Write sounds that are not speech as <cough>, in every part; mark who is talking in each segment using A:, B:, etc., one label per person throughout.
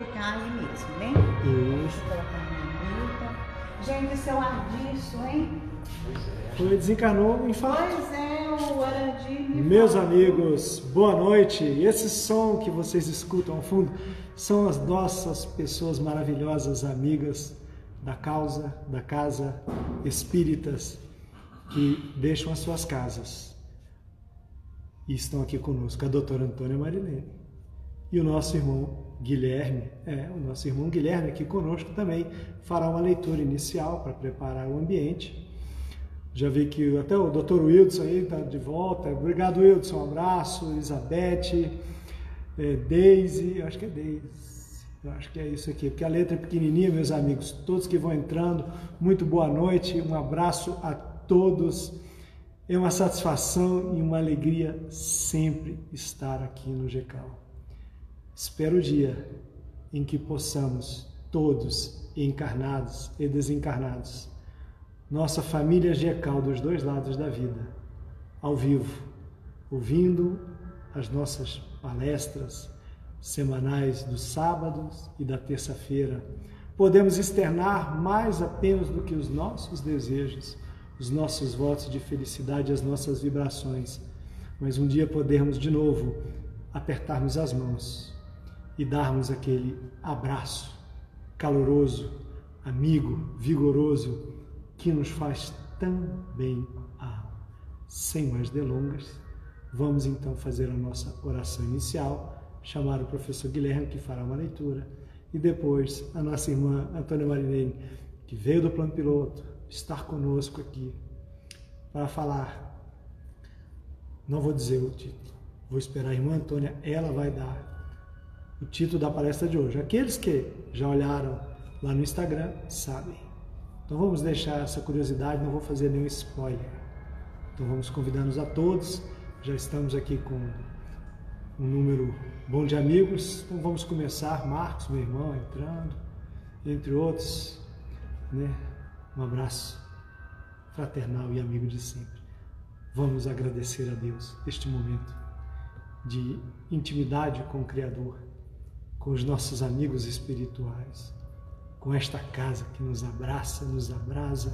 A: Ficar aí mesmo, né?
B: Isso.
A: Gente, seu Ardiço, hein?
B: Foi desencarnou em fato.
A: Pois é, o Arandi me
B: Meus
A: falou.
B: amigos, boa noite. Esse som que vocês escutam ao fundo são as nossas pessoas maravilhosas, amigas da causa, da casa espíritas que deixam as suas casas e estão aqui conosco, a doutora Antônia Marilene e o nosso irmão Guilherme, é, o nosso irmão Guilherme aqui conosco também fará uma leitura inicial para preparar o ambiente. Já vi que até o Dr. Wilson aí está de volta. Obrigado, Wilson. Um abraço. Elizabeth, é, Daisy, acho que é Daisy. Acho que é isso aqui, porque a letra é pequenininha, meus amigos. Todos que vão entrando, muito boa noite. Um abraço a todos. É uma satisfação e uma alegria sempre estar aqui no GECAL. Espero o dia em que possamos, todos, encarnados e desencarnados, nossa família GECAL dos dois lados da vida, ao vivo, ouvindo as nossas palestras semanais dos sábados e da terça-feira. Podemos externar mais apenas do que os nossos desejos, os nossos votos de felicidade, as nossas vibrações, mas um dia podermos de novo apertarmos as mãos e darmos aquele abraço caloroso, amigo, vigoroso, que nos faz tão bem a alma. Sem mais delongas, vamos então fazer a nossa oração inicial, chamar o professor Guilherme, que fará uma leitura, e depois a nossa irmã Antônia Marinei, que veio do plano piloto, estar conosco aqui para falar. Não vou dizer o título, vou esperar a irmã Antônia, ela vai dar o título da palestra de hoje. Aqueles que já olharam lá no Instagram sabem. Então vamos deixar essa curiosidade, não vou fazer nenhum spoiler. Então vamos convidando-nos a todos. Já estamos aqui com um número bom de amigos. Então vamos começar. Marcos, meu irmão, entrando, entre outros. Né? Um abraço fraternal e amigo de sempre. Vamos agradecer a Deus este momento de intimidade com o Criador, com os nossos amigos espirituais com esta casa que nos abraça, nos abrasa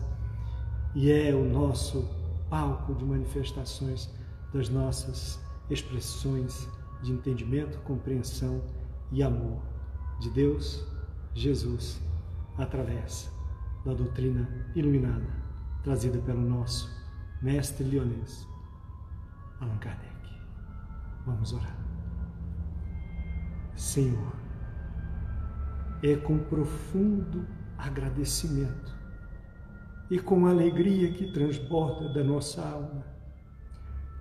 B: e é o nosso palco de manifestações das nossas expressões de entendimento, compreensão e amor de Deus, Jesus, através da doutrina iluminada trazida pelo nosso mestre leonês, Allan Kardec. Vamos orar. Senhor, é com profundo agradecimento e com alegria que transborda da nossa alma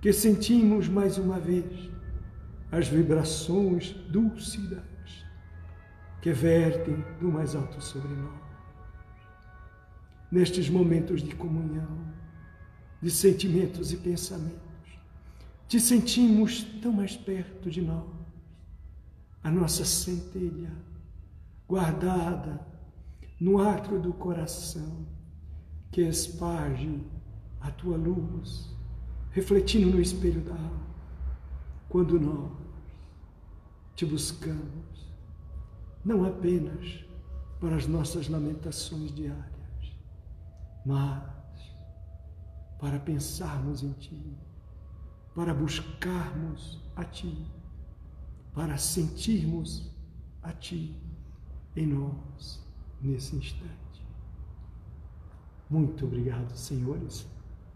B: que sentimos mais uma vez as vibrações dúlcidas que vertem do mais alto sobre nós. Nestes momentos de comunhão, de sentimentos e pensamentos, te sentimos tão mais perto de nós, a nossa centelha guardada no átrio do coração, que esparge a tua luz, refletindo no espelho da alma, quando nós te buscamos, não apenas para as nossas lamentações diárias, mas para pensarmos em Ti, para buscarmos a Ti, para sentirmos a Ti em nós nesse instante. Muito obrigado, senhores.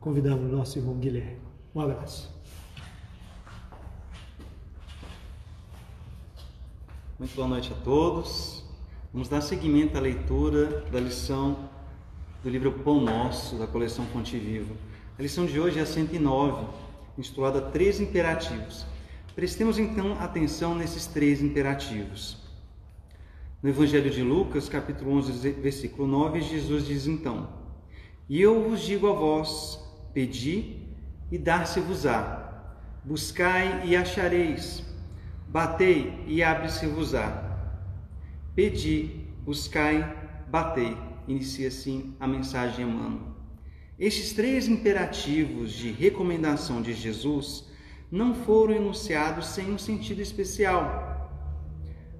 B: Convidamos o nosso irmão Guilherme. Um abraço.
C: Muito boa noite a todos. Vamos dar seguimento à leitura da lição do livro Pão Nosso, da coleção Fonte Viva. A lição de hoje é a 109, intitulada Três Imperativos. Prestemos então atenção nesses três imperativos. No Evangelho de Lucas, capítulo 11, versículo 9, Jesus diz então: E eu vos digo a vós: pedi e dar-se-vos-á, buscai e achareis, batei e abre-se-vos-á. Pedi, buscai, batei. Inicia assim a mensagem Emmanuel. Estes três imperativos de recomendação de Jesus não foram enunciados sem um sentido especial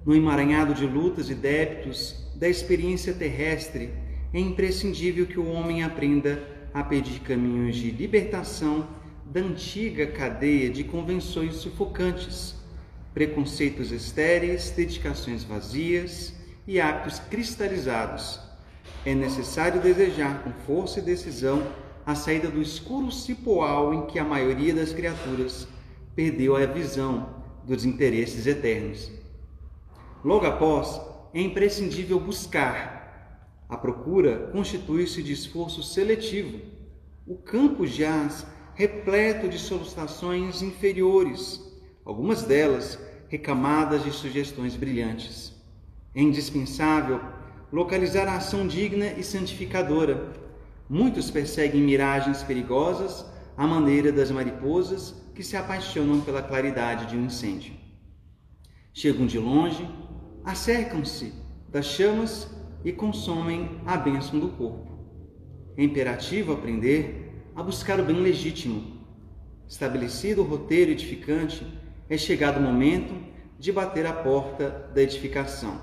C: No emaranhado de lutas e débitos da experiência terrestre, é imprescindível que o homem aprenda a pedir caminhos de libertação da antiga cadeia de convenções sufocantes, preconceitos estéreis, dedicações vazias e hábitos cristalizados. É necessário desejar com força e decisão a saída do escuro cipoal em que a maioria das criaturas perdeu a visão dos interesses eternos. Logo após, é imprescindível buscar. A procura constitui-se de esforço seletivo. O campo jaz repleto de solicitações inferiores, algumas delas recamadas de sugestões brilhantes. É indispensável localizar a ação digna e santificadora. Muitos perseguem miragens perigosas à maneira das mariposas que se apaixonam pela claridade de um incêndio. Chegam de longe, acercam-se das chamas e consomem a bênção do corpo. É imperativo aprender a buscar o bem legítimo. Estabelecido o roteiro edificante, é chegado o momento de bater a porta da edificação.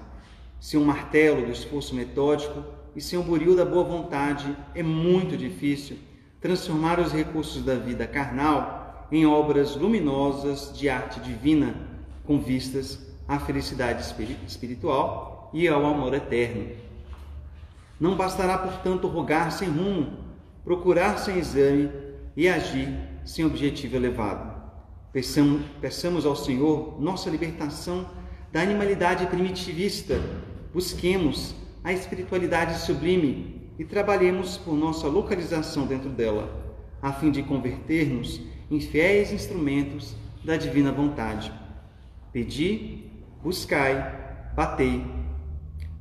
C: Sem um martelo do esforço metódico e sem um buril da boa vontade, é muito difícil transformar os recursos da vida carnal em obras luminosas de arte divina, com vistas à felicidade espiritual e ao amor eterno. Não bastará, portanto, rogar sem rumo, procurar sem exame e agir sem objetivo elevado. Peçamos, peçamos ao Senhor nossa libertação da animalidade primitivista, busquemos a espiritualidade sublime e trabalhemos por nossa localização dentro dela, a fim de converter-nos em fiéis instrumentos da divina vontade. Pedi, buscai, batei.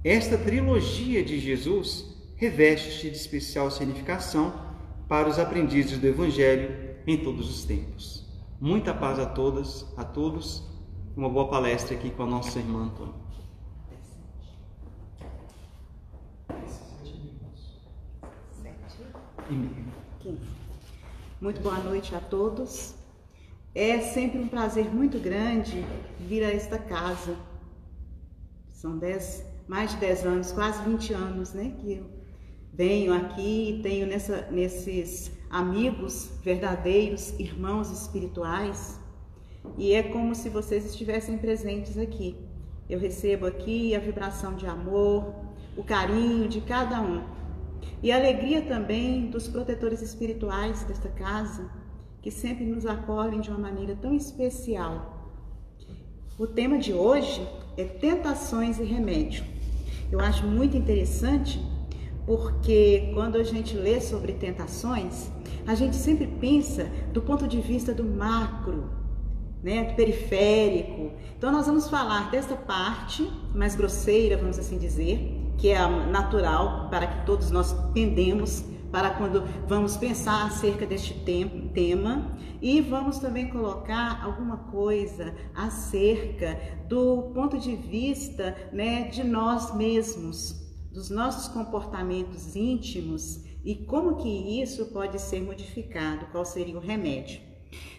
C: Esta trilogia de Jesus reveste de especial significação para os aprendizes do Evangelho em todos os tempos. Muita paz a todas, a todos. Uma boa palestra aqui com a nossa irmã Antônia.
A: Muito boa noite a todos. É sempre um prazer muito grande vir a esta casa. São dez, mais de 10 anos, quase 20 anos, né? Que eu venho aqui e tenho nessa, nesses amigos verdadeiros, irmãos espirituais. E é como se vocês estivessem presentes aqui. Eu recebo aqui a vibração de amor, o carinho de cada um. E a alegria também dos protetores espirituais desta casa, que sempre nos acolhem de uma maneira tão especial. O tema de hoje é tentações e remédio. Eu acho muito interessante porque quando a gente lê sobre tentações, a gente sempre pensa do ponto de vista do macro, né, do periférico. Então nós vamos falar dessa parte mais grosseira, vamos assim dizer, que é natural para que todos nós tendemos para quando vamos pensar acerca deste tema e vamos também colocar alguma coisa acerca do ponto de vista né, de nós mesmos, dos nossos comportamentos íntimos e como que isso pode ser modificado, qual seria o remédio.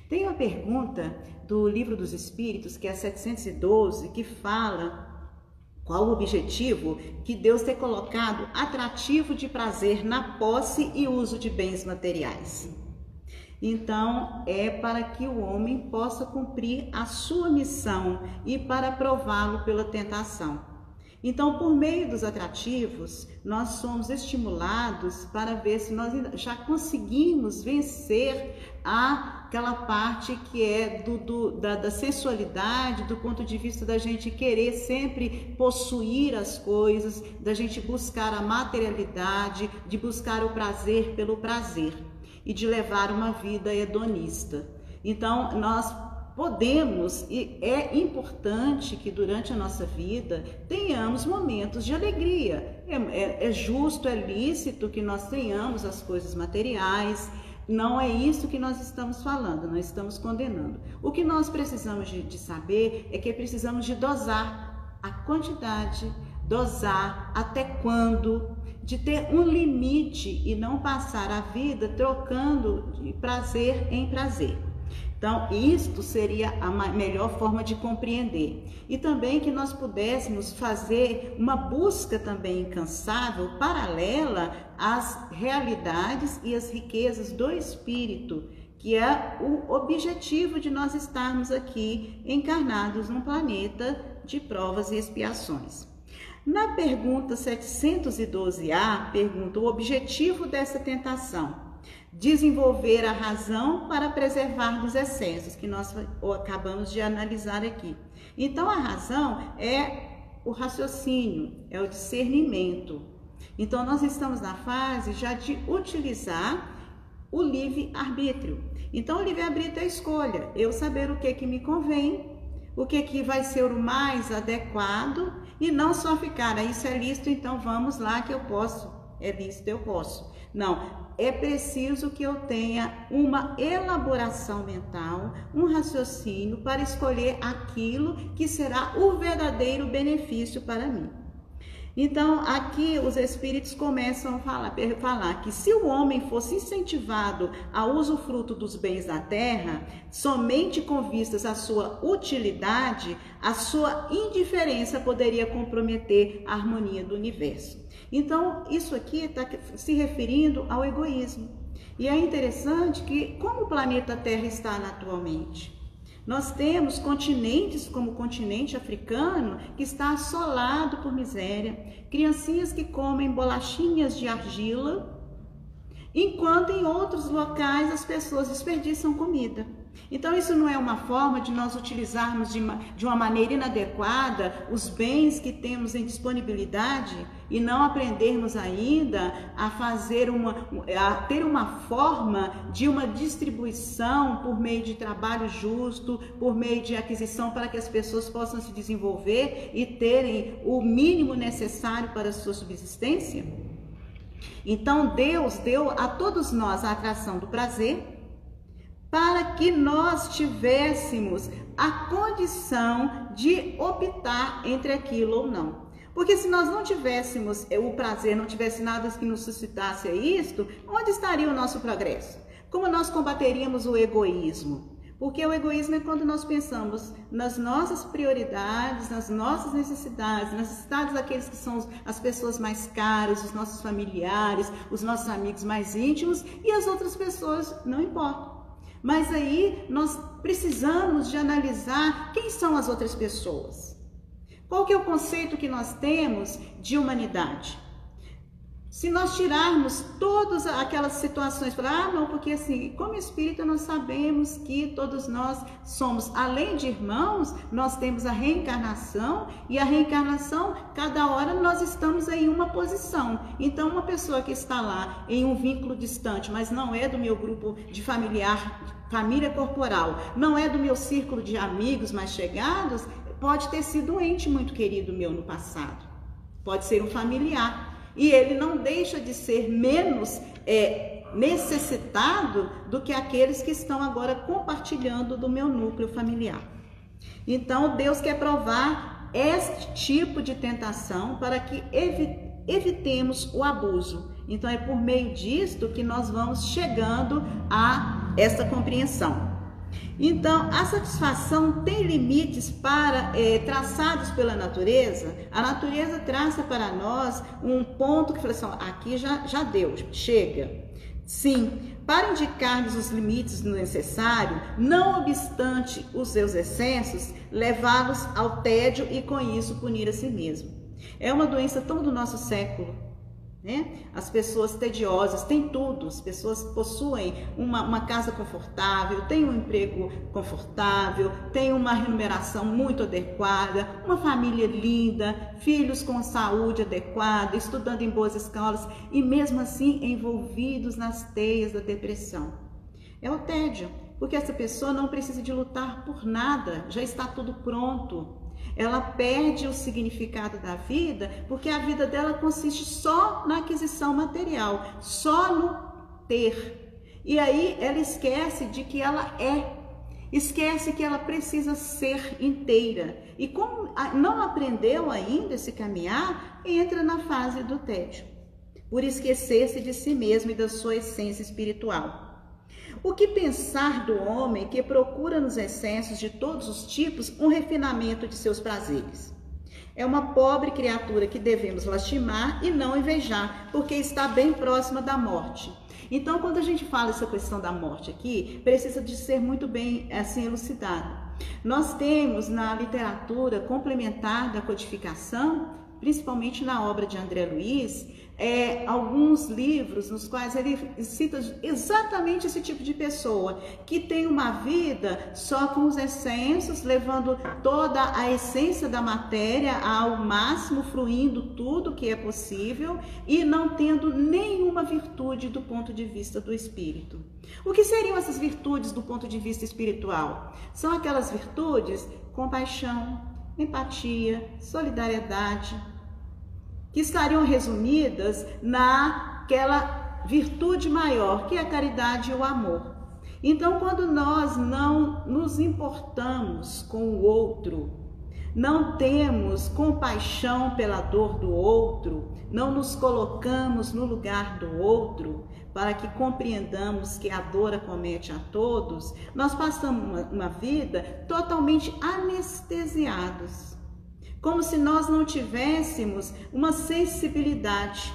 A: Tem uma pergunta do Livro dos Espíritos, que é 712, que fala qual o objetivo que Deus ter colocado atrativo de prazer na posse e uso de bens materiais? Então, é para que o homem possa cumprir a sua missão e para prová-lo pela tentação. Então, por meio dos atrativos, nós somos estimulados para ver se nós já conseguimos vencer aquela parte que é do, do da, da, sensualidade, do ponto de vista da gente querer sempre possuir as coisas, da gente buscar a materialidade, de buscar o prazer pelo prazer e de levar uma vida hedonista. Então, nós podemos e é importante que durante a nossa vida tenhamos momentos de alegria. É, é, é, justo, é lícito que nós tenhamos as coisas materiais. Não é isso que nós estamos falando, nós estamos condenando. O que nós precisamos de, de saber é que precisamos de dosar a quantidade, dosar até quando, de ter um limite e não passar a vida trocando de prazer em prazer. Então, isto seria a melhor forma de compreender. E também que nós pudéssemos fazer uma busca também incansável, paralela às realidades e às riquezas do espírito, que é o objetivo de nós estarmos aqui encarnados num planeta de provas e expiações. Na pergunta 712A, pergunta o objetivo dessa tentação desenvolver a razão para preservar dos excessos, que nós acabamos de analisar aqui. Então, a razão é o raciocínio, é o discernimento. Então, nós estamos na fase já de utilizar o livre-arbítrio. Então, o livre-arbítrio é a escolha, eu saber o que, que me convém, o que, que vai ser o mais adequado e não só ficar, ah, isso é lícito, então vamos lá que eu posso, é lícito, eu posso. Não, é preciso que eu tenha uma elaboração mental, um raciocínio para escolher aquilo que será o verdadeiro benefício para mim. Então, aqui os espíritos começam a falar, falar, que se o homem fosse incentivado a usufruto dos bens da terra, somente com vistas à sua utilidade, a sua indiferença poderia comprometer a harmonia do universo. Então, isso aqui está se referindo ao egoísmo. E é interessante que, como o planeta Terra está atualmente, nós temos continentes como o continente africano que está assolado por miséria, criancinhas que comem bolachinhas de argila, enquanto em outros locais as pessoas desperdiçam comida. Então, isso não é uma forma de nós utilizarmos de uma, de uma maneira inadequada os bens que temos em disponibilidade e não aprendermos ainda a fazer uma, a ter uma forma de uma distribuição por meio de trabalho justo, por meio de aquisição para que as pessoas possam se desenvolver e terem o mínimo necessário para a sua subsistência? Então, Deus deu a todos nós a atração do prazer para que nós tivéssemos a condição de optar entre aquilo ou não. Porque se nós não tivéssemos o prazer, não tivesse nada que nos suscitasse a isto, onde estaria o nosso progresso? Como nós combateríamos o egoísmo? Porque o egoísmo é quando nós pensamos nas nossas prioridades, nas nossas necessidades, nas necessidades daqueles que são as pessoas mais caras, os nossos familiares, os nossos amigos mais íntimos e as outras pessoas não importam. Mas aí nós precisamos de analisar quem são as outras pessoas. Qual que é o conceito que nós temos de humanidade? Se nós tirarmos todas aquelas situações, falar, ah, não, porque assim, como espírita nós sabemos que todos nós somos, além de irmãos, nós temos a reencarnação e a reencarnação, cada hora nós estamos em uma posição. Então, uma pessoa que está lá em um vínculo distante, mas não é do meu grupo de familiar, família corporal, não é do meu círculo de amigos mais chegados, pode ter sido um ente muito querido meu no passado, pode ser um familiar e ele não deixa de ser menos é, necessitado do que aqueles que estão agora compartilhando do meu núcleo familiar. Então, Deus quer provar este tipo de tentação para que evitemos o abuso. Então, é por meio disto que nós vamos chegando a esta compreensão. Então, a satisfação tem limites para é, traçados pela natureza. A natureza traça para nós um ponto que fala assim: aqui já, já deu, chega. Sim, para indicar-nos os limites do necessário, não obstante os seus excessos, levá-los ao tédio e com isso punir a si mesmo. É uma doença tão do nosso século né? As pessoas tediosas têm tudo, as pessoas possuem uma, uma casa confortável, têm um emprego confortável, têm uma remuneração muito adequada, uma família linda, filhos com saúde adequada, estudando em boas escolas e mesmo assim envolvidos nas teias da depressão. É o tédio, porque essa pessoa não precisa de lutar por nada, já está tudo pronto ela perde o significado da vida porque a vida dela consiste só na aquisição material, só no ter. E aí ela esquece de que ela é, esquece que ela precisa ser inteira. E como não aprendeu ainda esse caminhar, entra na fase do tédio, por esquecer-se de si mesmo e da sua essência espiritual. O que pensar do homem que procura nos excessos de todos os tipos um refinamento de seus prazeres? É uma pobre criatura que devemos lastimar e não invejar, porque está bem próxima da morte. Então, quando a gente fala essa questão da morte aqui, precisa de ser muito bem assim elucidado. Nós temos na literatura complementar da codificação, principalmente na obra de André Luiz, é, alguns livros nos quais ele cita exatamente esse tipo de pessoa que tem uma vida só com os excessos, levando toda a essência da matéria ao máximo, fruindo tudo que é possível e não tendo nenhuma virtude do ponto de vista do espírito. O que seriam essas virtudes do ponto de vista espiritual? São aquelas virtudes compaixão, empatia, solidariedade, que estariam resumidas naquela virtude maior, que é a caridade e o amor. Então, quando nós não nos importamos com o outro, não temos compaixão pela dor do outro, não nos colocamos no lugar do outro, para que compreendamos que a dor acomete a todos, nós passamos uma, uma vida totalmente anestesiados como se nós não tivéssemos uma sensibilidade.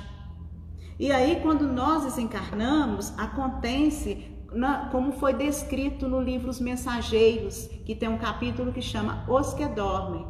A: E aí, quando nós desencarnamos, acontece na, como foi descrito no livro Os Mensageiros, que tem um capítulo que chama Os que Dormem,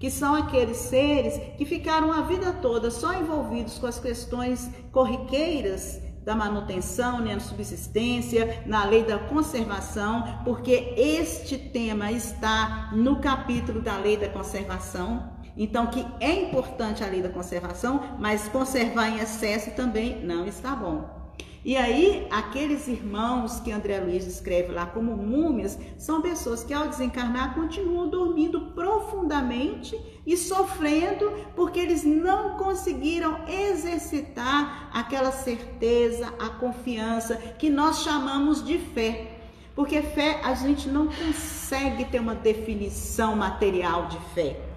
A: que são aqueles seres que ficaram a vida toda só envolvidos com as questões corriqueiras da manutenção, né, na subsistência, na lei da conservação, porque este tema está no capítulo da lei da conservação. Então, que é importante a lei da conservação, mas conservar em excesso também não está bom. E aí, aqueles irmãos que André Luiz escreve lá como múmias, são pessoas que ao desencarnar continuam dormindo profundamente e sofrendo porque eles não conseguiram exercitar aquela certeza, a confiança que nós chamamos de fé. Porque fé a gente não consegue ter uma definição material de fé.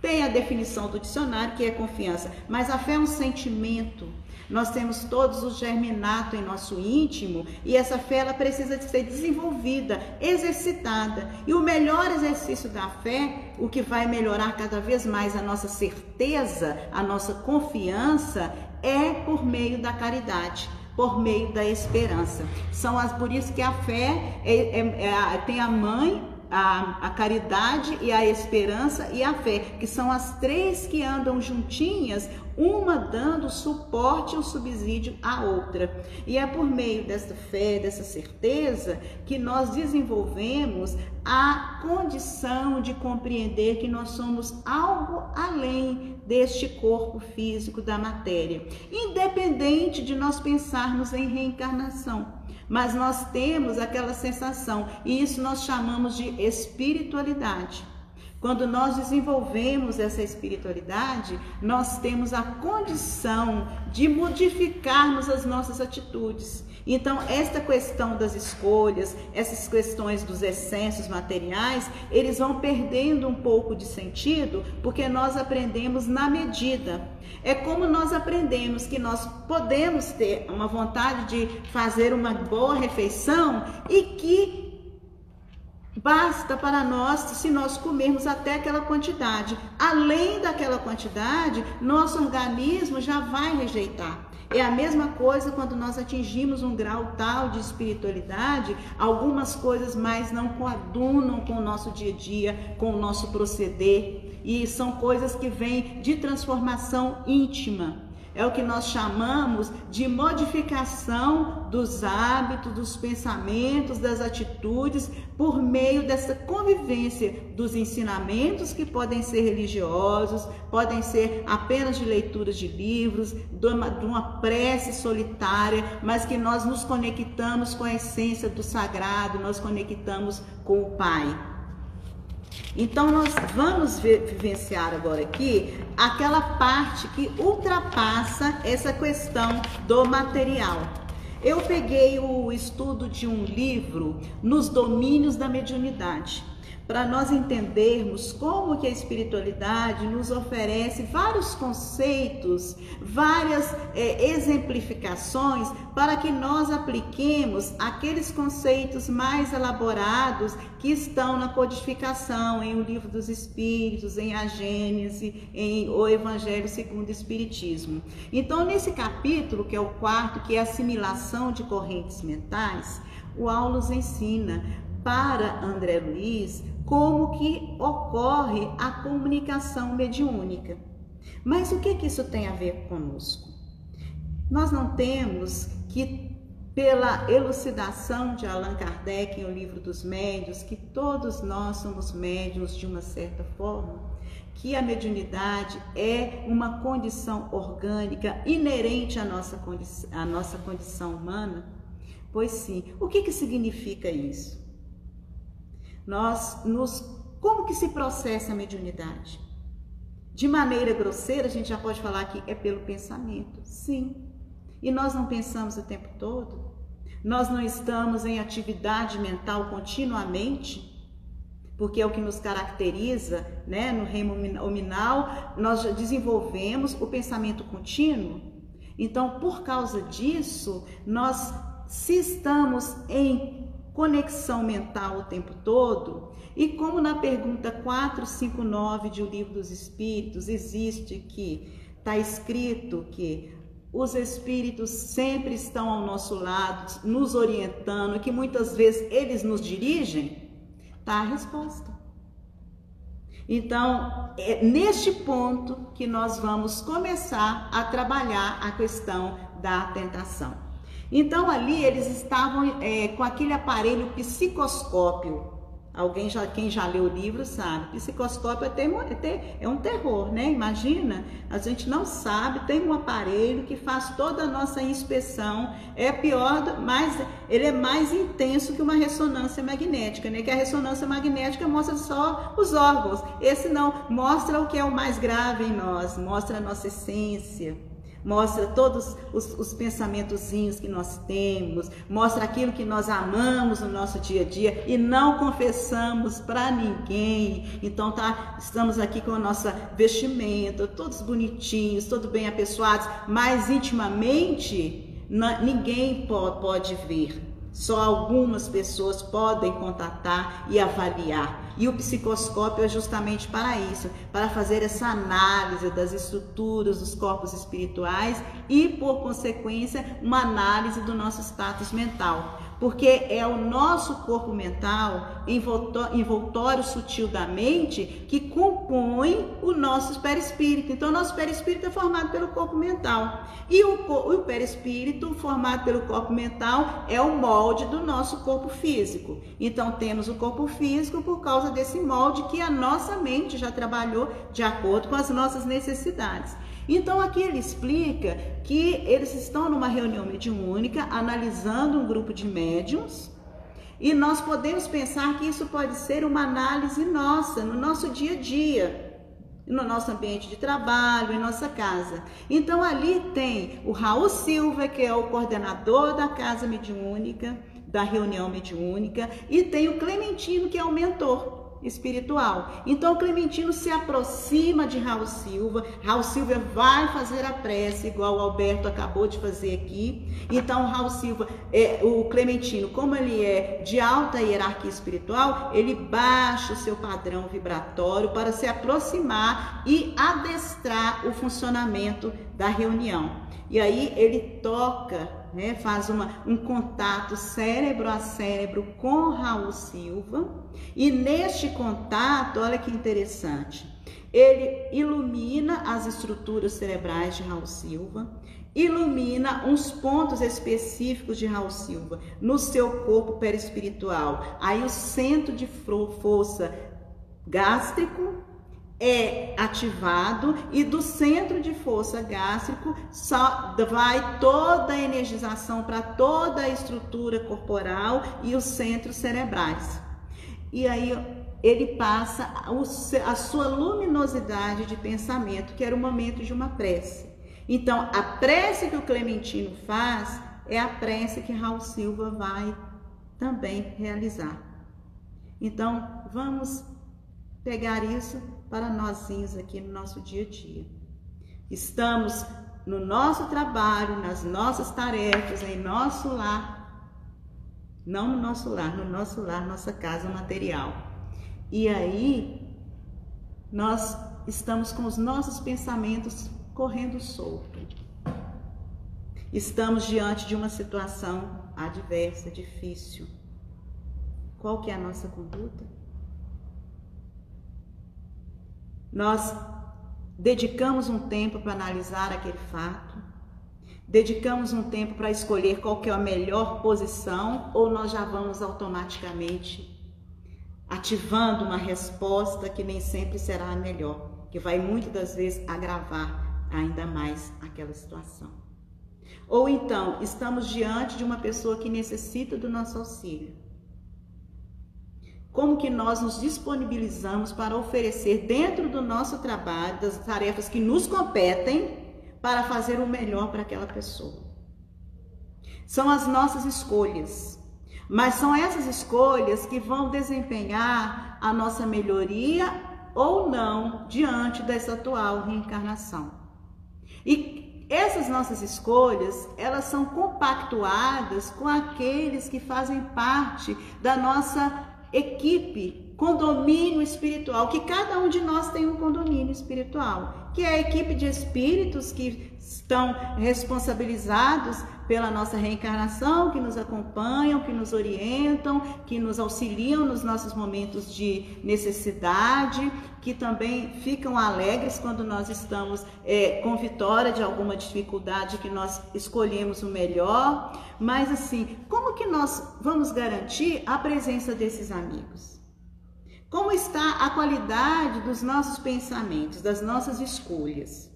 A: Tem a definição do dicionário, que é confiança, mas a fé é um sentimento. Nós temos todos o germinato em nosso íntimo e essa fé ela precisa ser desenvolvida, exercitada. E o melhor exercício da fé, o que vai melhorar cada vez mais a nossa certeza, a nossa confiança, é por meio da caridade por meio da esperança. São as por isso que a fé é, é, é, tem a mãe a, a caridade e a esperança e a fé, que são as três que andam juntinhas, uma dando suporte ou subsídio à outra. E é por meio dessa fé, dessa certeza, que nós desenvolvemos a condição de compreender que nós somos algo além deste corpo físico da matéria, independente de nós pensarmos em reencarnação mas nós temos aquela sensação, e isso nós chamamos de espiritualidade. Quando nós desenvolvemos essa espiritualidade, nós temos a condição de modificarmos as nossas atitudes. Então, esta questão das escolhas, essas questões dos excessos materiais, eles vão perdendo um pouco de sentido porque nós aprendemos na medida. É como nós aprendemos que nós podemos ter uma vontade de fazer uma boa refeição e que Basta para nós se nós comermos até aquela quantidade. Além daquela quantidade, nosso organismo já vai rejeitar. É a mesma coisa quando nós atingimos um grau tal de espiritualidade, algumas coisas mais não coadunam com o nosso dia a dia, com o nosso proceder, e são coisas que vêm de transformação íntima. É o que nós chamamos de modificação dos hábitos, dos pensamentos, das atitudes, por meio dessa convivência dos ensinamentos que podem ser religiosos, podem ser apenas de leituras de livros, de uma, de uma prece solitária, mas que nós nos conectamos com a essência do sagrado, nós conectamos com o Pai. Então nós vamos vivenciar agora aqui aquela parte que ultrapassa essa questão do material. Eu peguei o estudo de um livro nos domínios da mediunidade. Para nós entendermos como que a espiritualidade nos oferece vários conceitos, várias é, exemplificações para que nós apliquemos aqueles conceitos mais elaborados que estão na codificação, em O Livro dos Espíritos, em a Gênese, em O Evangelho segundo o Espiritismo. Então, nesse capítulo, que é o quarto, que é assimilação de correntes mentais, o Aulus ensina para André Luiz como que ocorre a comunicação mediúnica. Mas o que, que isso tem a ver conosco? Nós não temos que, pela elucidação de Allan Kardec em O Livro dos Médios, que todos nós somos médios de uma certa forma, que a mediunidade é uma condição orgânica inerente à nossa, condição, à nossa condição humana? Pois sim. O que, que significa isso? Nós nos como que se processa a mediunidade? De maneira grosseira, a gente já pode falar que é pelo pensamento. Sim. E nós não pensamos o tempo todo? Nós não estamos em atividade mental continuamente? Porque é o que nos caracteriza, né? No reino nominal, nós desenvolvemos o pensamento contínuo. Então, por causa disso, nós se estamos em conexão mental o tempo todo? E como na pergunta 459 de O Livro dos Espíritos existe que está escrito que os espíritos sempre estão ao nosso lado, nos orientando, que muitas vezes eles nos dirigem, está a resposta. Então, é neste ponto que nós vamos começar a trabalhar a questão da tentação. Então ali eles estavam é, com aquele aparelho psicoscópio. Alguém já, quem já leu o livro sabe, psicoscópio é, ter, é, ter, é um terror, né? Imagina, a gente não sabe, tem um aparelho que faz toda a nossa inspeção, é pior, mas ele é mais intenso que uma ressonância magnética, né? Que a ressonância magnética mostra só os órgãos, esse não, mostra o que é o mais grave em nós, mostra a nossa essência mostra todos os, os pensamentozinhos que nós temos, mostra aquilo que nós amamos no nosso dia a dia e não confessamos para ninguém. Então tá, estamos aqui com a nossa vestimenta, todos bonitinhos, todos bem apessoados, mas intimamente ninguém pode ver. Só algumas pessoas podem contatar e avaliar. E o psicoscópio é justamente para isso, para fazer essa análise das estruturas dos corpos espirituais e, por consequência, uma análise do nosso status mental porque é o nosso corpo mental, envoltório sutil da mente, que compõe o nosso perispírito. Então, o nosso perispírito é formado pelo corpo mental. E o, o perispírito, formado pelo corpo mental, é o molde do nosso corpo físico. Então, temos o corpo físico por causa desse molde que a nossa mente já trabalhou de acordo com as nossas necessidades. Então aqui ele explica que eles estão numa reunião mediúnica analisando um grupo de médiums e nós podemos pensar que isso pode ser uma análise nossa, no nosso dia a dia no nosso ambiente de trabalho, em nossa casa. Então ali tem o Raul Silva, que é o coordenador da casa mediúnica, da reunião mediúnica, e tem o Clementino, que é o mentor espiritual. Então Clementino se aproxima de Raul Silva, Raul Silva vai fazer a prece, igual o Alberto acabou de fazer aqui. Então Raul Silva, é, o Clementino, como ele é de alta hierarquia espiritual, ele baixa o seu padrão vibratório para se aproximar e adestrar o funcionamento da reunião. E aí ele toca né, faz uma, um contato cérebro a cérebro com Raul Silva, e neste contato, olha que interessante, ele ilumina as estruturas cerebrais de Raul Silva, ilumina uns pontos específicos de Raul Silva no seu corpo perispiritual. Aí o centro de força gástrico, é ativado e do centro de força gástrico vai toda a energização para toda a estrutura corporal e os centros cerebrais. E aí ele passa a sua luminosidade de pensamento, que era o momento de uma prece. Então, a prece que o Clementino faz é a prece que Raul Silva vai também realizar. Então, vamos pegar isso para nós aqui no nosso dia a dia. Estamos no nosso trabalho, nas nossas tarefas, em nosso lar, não no nosso lar, no nosso lar, nossa casa material. E aí, nós estamos com os nossos pensamentos correndo solto. Estamos diante de uma situação adversa, difícil. Qual que é a nossa conduta? Nós dedicamos um tempo para analisar aquele fato, dedicamos um tempo para escolher qual que é a melhor posição ou nós já vamos automaticamente ativando uma resposta que nem sempre será a melhor, que vai muitas das vezes agravar ainda mais aquela situação. Ou então, estamos diante de uma pessoa que necessita do nosso auxílio. Como que nós nos disponibilizamos para oferecer dentro do nosso trabalho, das tarefas que nos competem, para fazer o melhor para aquela pessoa? São as nossas escolhas. Mas são essas escolhas que vão desempenhar a nossa melhoria ou não diante dessa atual reencarnação. E essas nossas escolhas, elas são compactuadas com aqueles que fazem parte da nossa equipe, condomínio espiritual, que cada um de nós tem um condomínio espiritual, que é a equipe de espíritos que estão responsabilizados pela nossa reencarnação, que nos acompanham, que nos orientam, que nos auxiliam nos nossos momentos de necessidade, que também ficam alegres quando nós estamos é, com vitória de alguma dificuldade, que nós escolhemos o melhor. Mas assim, como que nós vamos garantir a presença desses amigos? Como está a qualidade dos nossos pensamentos, das nossas escolhas?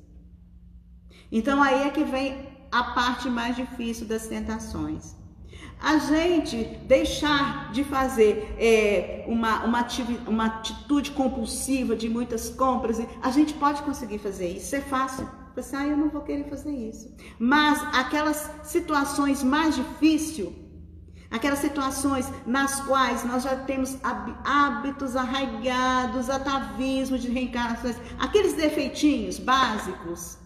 A: Então aí é que vem a parte mais difícil das tentações. A gente deixar de fazer é, uma, uma, uma atitude compulsiva de muitas compras, a gente pode conseguir fazer isso, é fácil. Você, ah, eu não vou querer fazer isso. Mas aquelas situações mais difíceis, aquelas situações nas quais nós já temos hábitos arraigados, atavismos de reencarnações, aqueles defeitinhos básicos,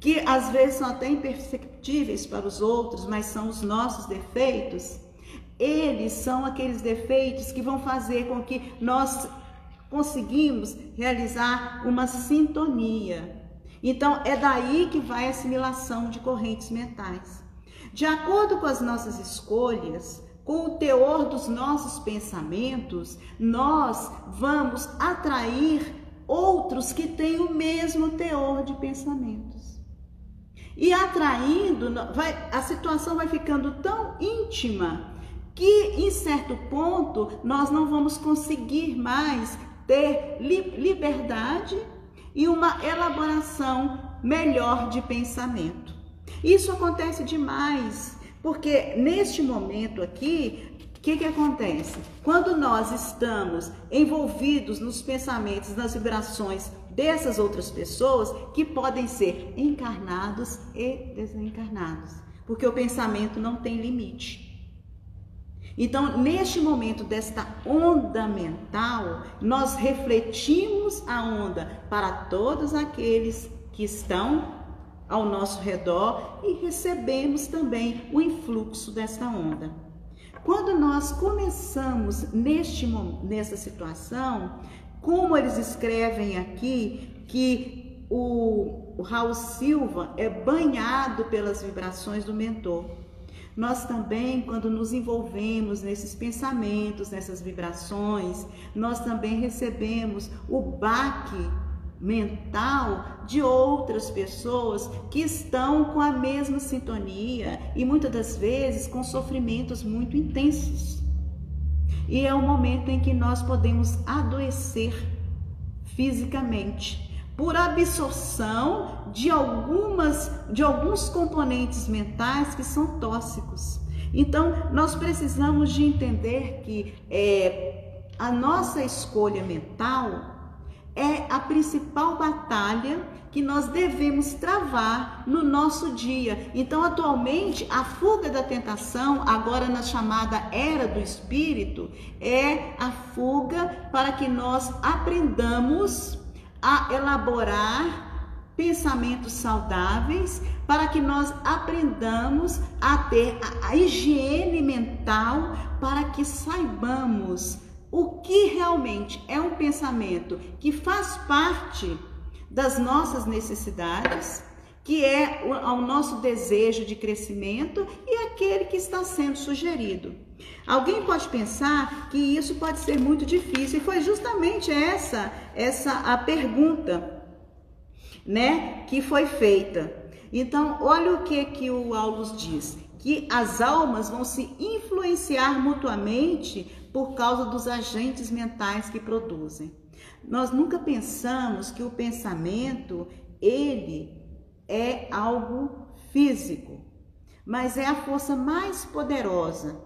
A: que às vezes são até imperceptíveis para os outros, mas são os nossos defeitos, eles são aqueles defeitos que vão fazer com que nós conseguimos realizar uma sintonia. Então, é daí que vai a assimilação de correntes mentais. De acordo com as nossas escolhas, com o teor dos nossos pensamentos, nós vamos atrair outros que têm o mesmo teor de pensamentos. E atraindo, vai, a situação vai ficando tão íntima que em certo ponto nós não vamos conseguir mais ter liberdade e uma elaboração melhor de pensamento. Isso acontece demais, porque neste momento aqui, o que, que acontece? Quando nós estamos envolvidos nos pensamentos, nas vibrações dessas outras pessoas que podem ser encarnados e desencarnados, porque o pensamento não tem limite. Então, neste momento desta onda mental, nós refletimos a onda para todos aqueles que estão ao nosso redor e recebemos também o influxo desta onda. Quando nós começamos neste nessa situação, como eles escrevem aqui que o, o Raul Silva é banhado pelas vibrações do mentor. Nós também, quando nos envolvemos nesses pensamentos, nessas vibrações, nós também recebemos o baque mental de outras pessoas que estão com a mesma sintonia e muitas das vezes com sofrimentos muito intensos. E é o momento em que nós podemos adoecer fisicamente por absorção de algumas de alguns componentes mentais que são tóxicos. Então, nós precisamos de entender que é, a nossa escolha mental é a principal batalha que nós devemos travar no nosso dia. Então, atualmente, a fuga da tentação, agora na chamada era do espírito, é a fuga para que nós aprendamos a elaborar pensamentos saudáveis, para que nós aprendamos a ter a higiene mental, para que saibamos o que realmente é um pensamento que faz parte das nossas necessidades, que é o, nosso desejo de crescimento e aquele que está sendo sugerido. Alguém pode pensar que isso pode ser muito difícil e foi justamente essa essa a pergunta, né, que foi feita. Então, olha o que que o Aulus diz, que as almas vão se influenciar mutuamente por causa dos agentes mentais que produzem. Nós nunca pensamos que o pensamento, ele é algo físico, mas é a força mais poderosa.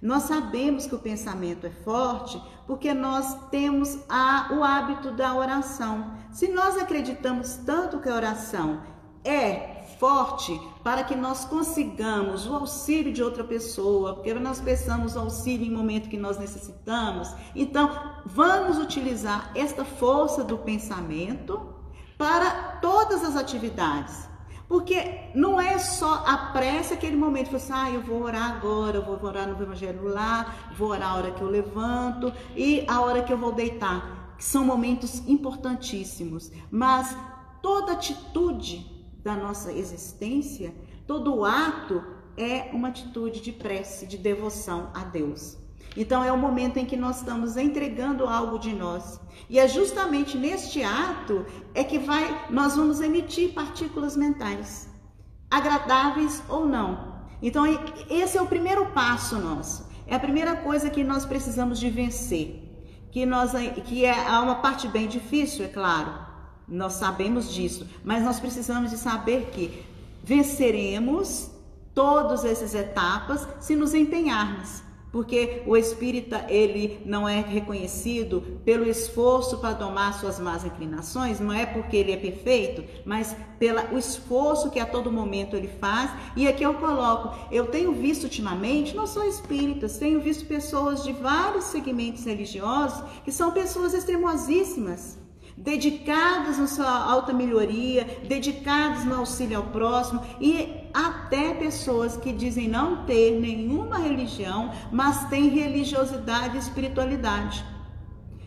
A: Nós sabemos que o pensamento é forte porque nós temos a, o hábito da oração. Se nós acreditamos tanto que a oração é forte para que nós consigamos o auxílio de outra pessoa, porque nós pensamos o auxílio em momento que nós necessitamos. Então, vamos utilizar esta força do pensamento para todas as atividades. Porque não é só a pressa aquele momento, você, assim, ah, eu vou orar agora, eu vou orar no Evangelho lá, vou orar a hora que eu levanto e a hora que eu vou deitar, são momentos importantíssimos. Mas toda atitude da nossa existência, todo ato é uma atitude de prece, de devoção a Deus. Então é o momento em que nós estamos entregando algo de nós. E é justamente neste ato é que vai nós vamos emitir partículas mentais, agradáveis ou não. Então esse é o primeiro passo nosso. É a primeira coisa que nós precisamos de vencer. Que nós que é uma parte bem difícil, é claro, nós sabemos disso, mas nós precisamos de saber que venceremos todas essas etapas se nos empenharmos. Porque o espírita, ele não é reconhecido pelo esforço para domar suas más inclinações, não é porque ele é perfeito, mas pelo esforço que a todo momento ele faz. E aqui eu coloco, eu tenho visto ultimamente, não sou espíritas, tenho visto pessoas de vários segmentos religiosos que são pessoas extremosíssimas dedicadas na sua alta melhoria, dedicadas no auxílio ao próximo e até pessoas que dizem não ter nenhuma religião, mas têm religiosidade e espiritualidade.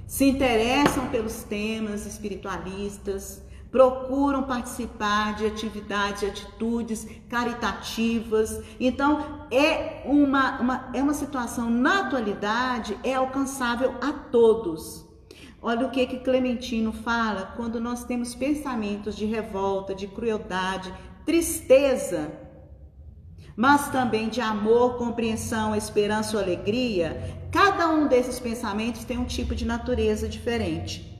A: Se interessam pelos temas espiritualistas, procuram participar de atividades, de atitudes caritativas. Então, é uma, uma, é uma situação na atualidade, é alcançável a todos. Olha o que que Clementino fala quando nós temos pensamentos de revolta, de crueldade, tristeza, mas também de amor, compreensão, esperança ou alegria. Cada um desses pensamentos tem um tipo de natureza diferente,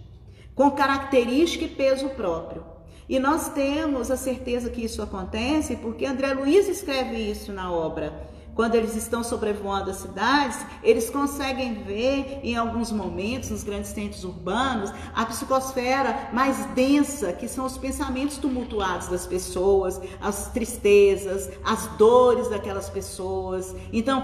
A: com característica e peso próprio. E nós temos a certeza que isso acontece porque André Luiz escreve isso na obra quando eles estão sobrevoando as cidades, eles conseguem ver em alguns momentos, nos grandes centros urbanos, a psicosfera mais densa, que são os pensamentos tumultuados das pessoas, as tristezas, as dores daquelas pessoas. Então,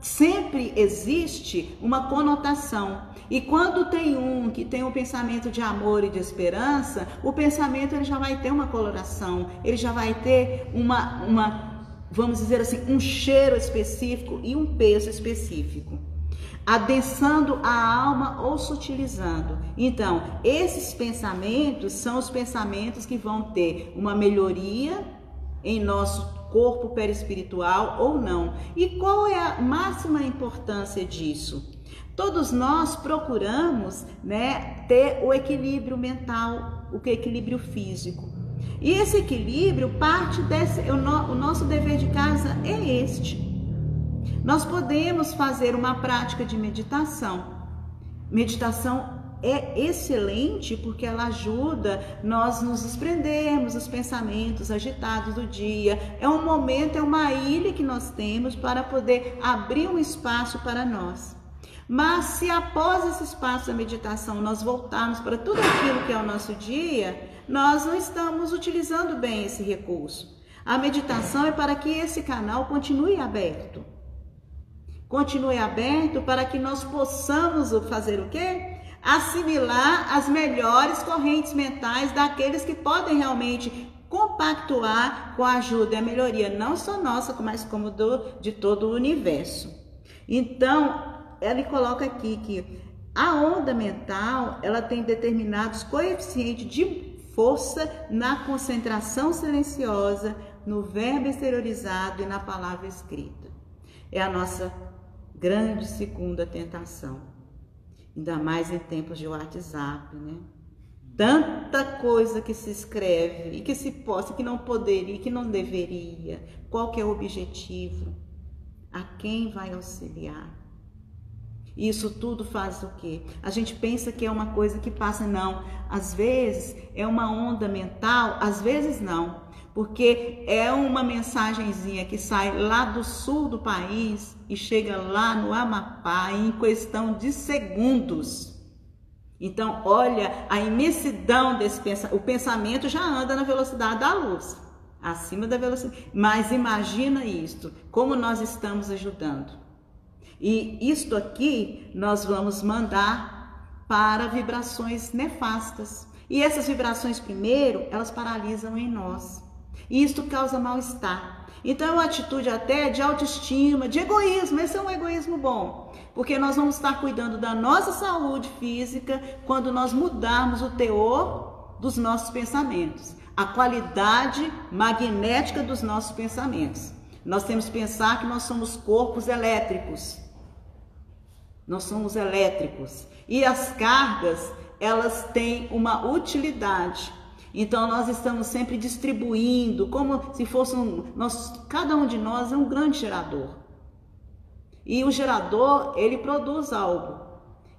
A: sempre existe uma conotação. E quando tem um que tem um pensamento de amor e de esperança, o pensamento ele já vai ter uma coloração, ele já vai ter uma, uma vamos dizer assim, um cheiro específico e um peso específico, adensando a alma ou sutilizando. Então, esses pensamentos são os pensamentos que vão ter uma melhoria em nosso corpo perispiritual ou não. E qual é a máxima importância disso? Todos nós procuramos, né, ter o equilíbrio mental, o equilíbrio físico. E esse equilíbrio parte desse, o, no, o nosso dever de casa é este. Nós podemos fazer uma prática de meditação. Meditação é excelente porque ela ajuda nós nos desprendermos dos pensamentos agitados do dia. É um momento, é uma ilha que nós temos para poder abrir um espaço para nós. Mas se após esse espaço da meditação nós voltarmos para tudo aquilo que é o nosso dia, nós não estamos utilizando bem esse recurso. A meditação é para que esse canal continue aberto. Continue aberto para que nós possamos fazer o quê? Assimilar as melhores correntes mentais daqueles que podem realmente compactuar com a ajuda e a melhoria, não só nossa, mas como do, de todo o universo. Então, ele coloca aqui que a onda mental ela tem determinados coeficientes de força na concentração silenciosa, no verbo exteriorizado e na palavra escrita. É a nossa grande segunda tentação. Ainda mais em tempos de WhatsApp, né? Tanta coisa que se escreve e que se possa, que não poderia, que não deveria. Qual que é o objetivo? A quem vai auxiliar? Isso tudo faz o quê? A gente pensa que é uma coisa que passa, não. Às vezes é uma onda mental, às vezes não. Porque é uma mensagenzinha que sai lá do sul do país e chega lá no Amapá em questão de segundos. Então, olha a imensidão desse pensamento. O pensamento já anda na velocidade da luz, acima da velocidade. Mas imagina isto, como nós estamos ajudando. E isto aqui nós vamos mandar para vibrações nefastas. E essas vibrações, primeiro, elas paralisam em nós. E isto causa mal-estar. Então, é uma atitude até de autoestima, de egoísmo. Esse é um egoísmo bom. Porque nós vamos estar cuidando da nossa saúde física quando nós mudarmos o teor dos nossos pensamentos, a qualidade magnética dos nossos pensamentos. Nós temos que pensar que nós somos corpos elétricos. Nós somos elétricos e as cargas, elas têm uma utilidade. Então nós estamos sempre distribuindo, como se fosse um, nós, cada um de nós é um grande gerador. E o gerador, ele produz algo.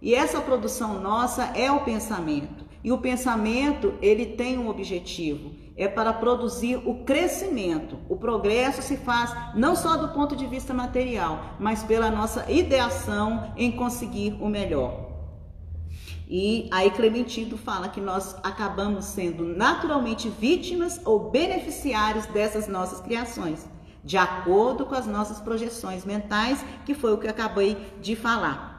A: E essa produção nossa é o pensamento. E o pensamento, ele tem um objetivo é para produzir o crescimento. O progresso se faz não só do ponto de vista material, mas pela nossa ideação em conseguir o melhor. E aí Clementino fala que nós acabamos sendo naturalmente vítimas ou beneficiários dessas nossas criações, de acordo com as nossas projeções mentais, que foi o que eu acabei de falar.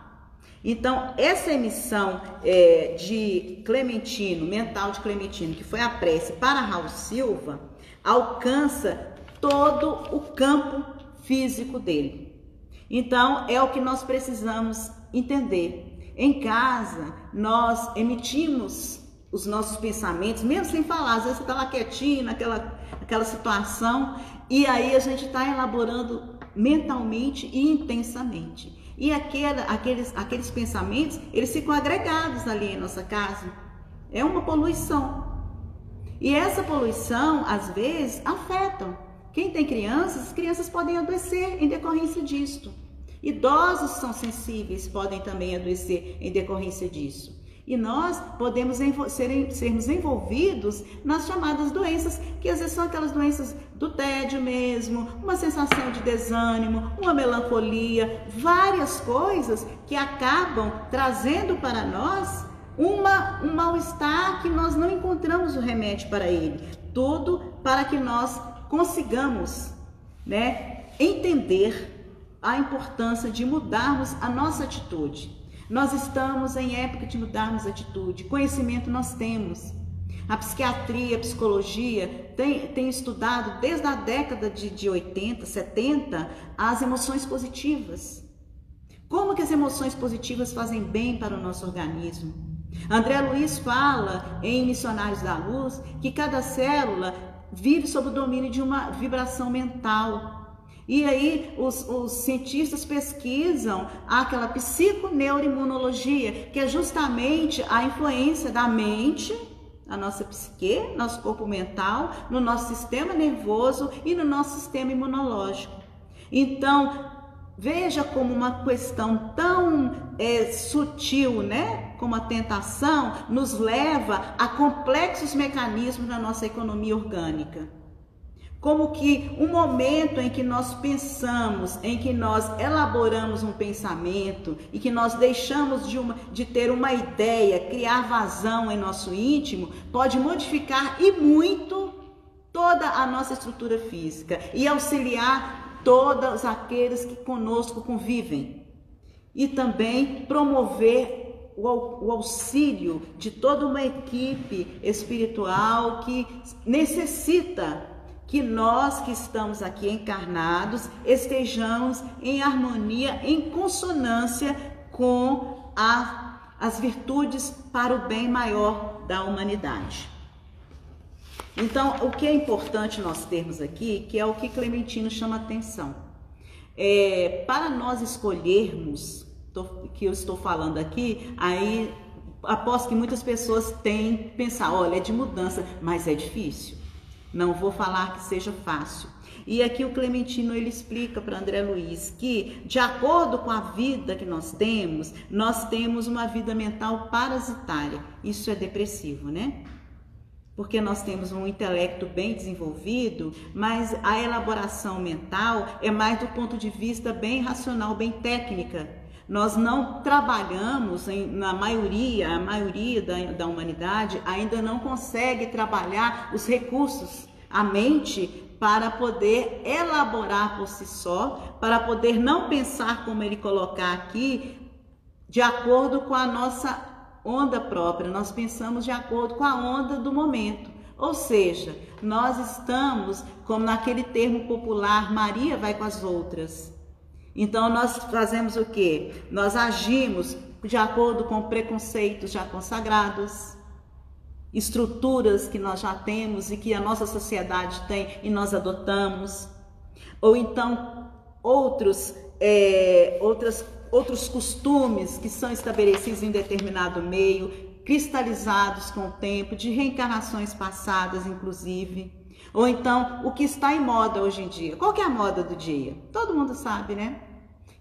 A: Então, essa emissão é, de Clementino, mental de Clementino, que foi a prece para Raul Silva, alcança todo o campo físico dele. Então, é o que nós precisamos entender. Em casa, nós emitimos os nossos pensamentos, mesmo sem falar, às vezes você está lá quietinho naquela aquela situação, e aí a gente está elaborando mentalmente e intensamente. E aquela, aqueles, aqueles pensamentos, eles ficam agregados ali em nossa casa. É uma poluição. E essa poluição, às vezes, afeta. Quem tem crianças, as crianças podem adoecer em decorrência disto. Idosos são sensíveis, podem também adoecer em decorrência disso. E nós podemos ser, sermos envolvidos nas chamadas doenças, que às vezes são aquelas doenças do tédio mesmo, uma sensação de desânimo, uma melancolia, várias coisas que acabam trazendo para nós uma, um mal-estar que nós não encontramos o remédio para ele. Tudo para que nós consigamos né, entender a importância de mudarmos a nossa atitude. Nós estamos em época de mudarmos atitude. Conhecimento nós temos. A psiquiatria, a psicologia tem, tem estudado desde a década de, de 80, 70 as emoções positivas. Como que as emoções positivas fazem bem para o nosso organismo? André Luiz fala em Missionários da Luz que cada célula vive sob o domínio de uma vibração mental. E aí os, os, cientistas pesquisam aquela psiconeuroimunologia, que é justamente a influência da mente, a nossa psique, nosso corpo mental, no nosso sistema nervoso e no nosso sistema imunológico. Então, veja como uma questão tão é, sutil, né? Como a tentação nos leva a complexos mecanismos na nossa economia orgânica. Como que um momento em que nós pensamos, em que nós elaboramos um pensamento e que nós deixamos de, uma, de ter uma ideia, criar vazão em nosso íntimo, pode modificar e muito toda a nossa estrutura física e auxiliar todos aqueles que conosco convivem. E também promover o auxílio de toda uma equipe espiritual que necessita que nós que estamos aqui encarnados estejamos em harmonia, em consonância com a, as virtudes para o bem maior da humanidade. Então, o que é importante nós termos aqui, que é o que Clementino chama atenção, é, para nós escolhermos, tô, que eu estou falando aqui, aí após que muitas pessoas têm pensar, olha, é de mudança, mas é difícil. Não vou falar que seja fácil. E aqui o Clementino ele explica para André Luiz que, de acordo com a vida que nós temos, nós temos uma vida mental parasitária. Isso é depressivo, né? Porque nós temos um intelecto bem desenvolvido, mas a elaboração mental é mais do ponto de vista bem racional, bem técnica. Nós não trabalhamos, em, na maioria, a maioria da, da humanidade ainda não consegue trabalhar os recursos, a mente, para poder elaborar por si só, para poder não pensar como ele colocar aqui, de acordo com a nossa onda própria, nós pensamos de acordo com a onda do momento. Ou seja, nós estamos, como naquele termo popular, Maria vai com as outras. Então nós fazemos o que? Nós agimos de acordo com preconceitos já consagrados, estruturas que nós já temos e que a nossa sociedade tem e nós adotamos, ou então outros, é, outras, outros costumes que são estabelecidos em determinado meio, cristalizados com o tempo, de reencarnações passadas, inclusive. Ou então, o que está em moda hoje em dia. Qual que é a moda do dia? Todo mundo sabe, né?